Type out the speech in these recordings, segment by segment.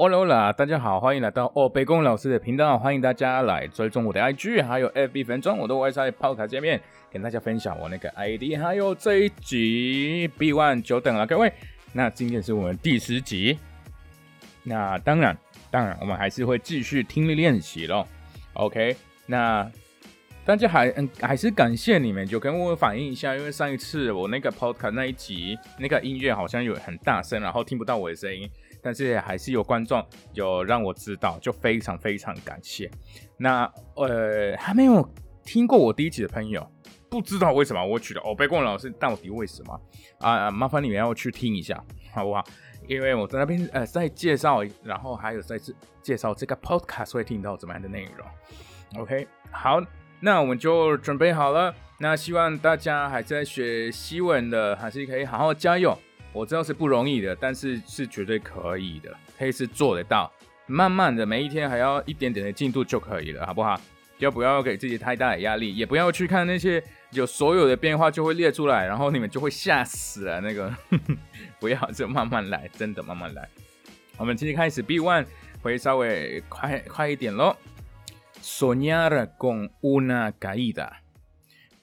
Hola Hola，大家好，欢迎来到哦北宫老师的频道，欢迎大家来追踪我的 IG，还有 FB 粉专，我都会在泡卡界面跟大家分享我那个 ID，还有这一集 B One 久等了各位，那今天是我们第十集，那当然当然我们还是会继续听力练习咯。OK，那大家还嗯还是感谢你们，就跟我反映一下，因为上一次我那个 Podcast 那一集那个音乐好像有很大声，然后听不到我的声音。但是还是有观众有让我知道，就非常非常感谢。那呃，还没有听过我第一集的朋友，不知道为什么我取的欧贝贡老师到底为什么啊？麻烦你们要去听一下，好不好？因为我在那边呃在介绍，然后还有在介绍这个 podcast 会听到怎么样的内容。OK，好，那我们就准备好了。那希望大家还在学西文的，还是可以好好加油。我知道是不容易的，但是是绝对可以的，可以是做得到。慢慢的，每一天还要一点点的进度就可以了，好不好？就不要给自己太大的压力，也不要去看那些有所有的变化就会列出来，然后你们就会吓死了。那个 不要，就慢慢来，真的慢慢来。我们今天开始 B one 会稍微快快一点咯。Soñar con una caída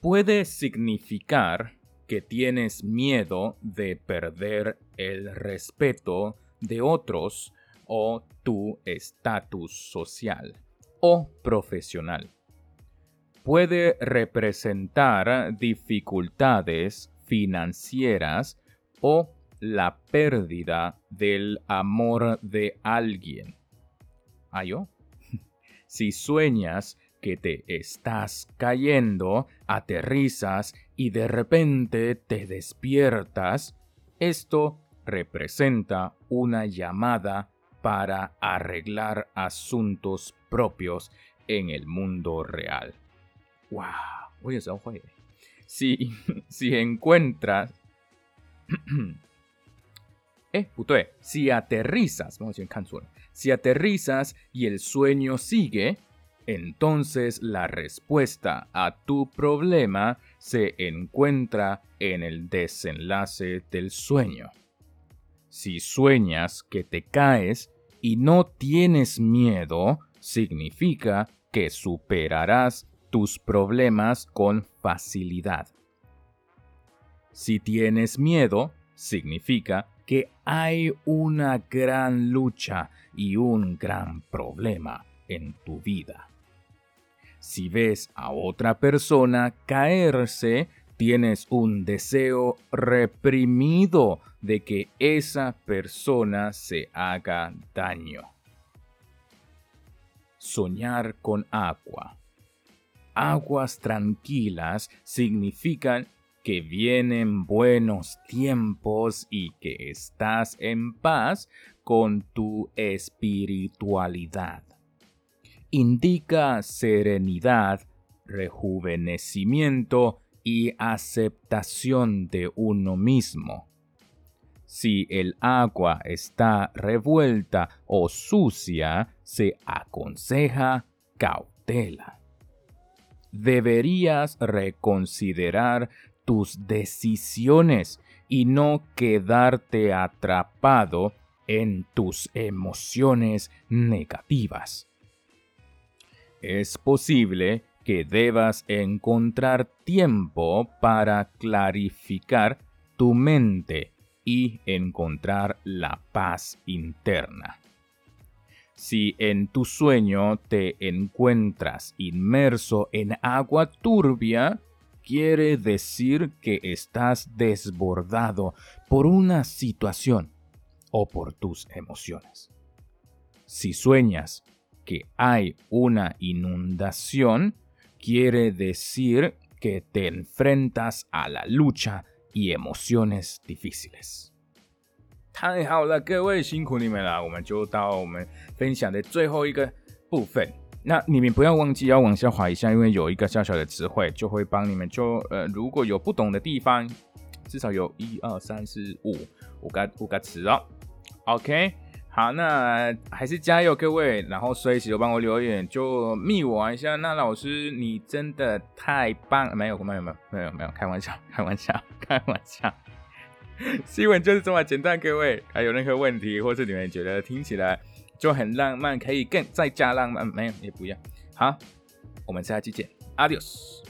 puede significar que tienes miedo de perder el respeto de otros o tu estatus social o profesional. Puede representar dificultades financieras o la pérdida del amor de alguien. ¿Ayo? si sueñas que te estás cayendo, aterrizas y de repente te despiertas, esto representa una llamada para arreglar asuntos propios en el mundo real. ¡Wow! Oye. Si, si encuentras. eh, Si aterrizas, vamos a decir, si aterrizas y el sueño sigue, entonces la respuesta a tu problema se encuentra en el desenlace del sueño. Si sueñas que te caes y no tienes miedo, significa que superarás tus problemas con facilidad. Si tienes miedo, significa que hay una gran lucha y un gran problema en tu vida. Si ves a otra persona caerse, tienes un deseo reprimido de que esa persona se haga daño. Soñar con agua. Aguas tranquilas significan que vienen buenos tiempos y que estás en paz con tu espiritualidad indica serenidad, rejuvenecimiento y aceptación de uno mismo. Si el agua está revuelta o sucia, se aconseja cautela. Deberías reconsiderar tus decisiones y no quedarte atrapado en tus emociones negativas es posible que debas encontrar tiempo para clarificar tu mente y encontrar la paz interna. Si en tu sueño te encuentras inmerso en agua turbia, quiere decir que estás desbordado por una situación o por tus emociones. Si sueñas que hay una inundación, quiere decir que te enfrentas a la lucha y emociones difíciles。太好了，各位辛苦你们了，我们就到我们分享的最后一个部分。那你们不要忘记要往下滑一下，因为有一个小小的词汇就会帮你们就呃，如果有不懂的地方，至少有一二三四五五个五个词哦。OK。好，那还是加油，各位，然后随时都帮我留言，就密我一下。那老师，你真的太棒！没有，没有，没有，没有，没有，开玩笑，开玩笑，开玩笑。新闻就是这么简单，各位。还有任何问题，或是你们觉得听起来就很浪漫，可以更再加浪漫，没有也不要。好，我们下期见，Adios。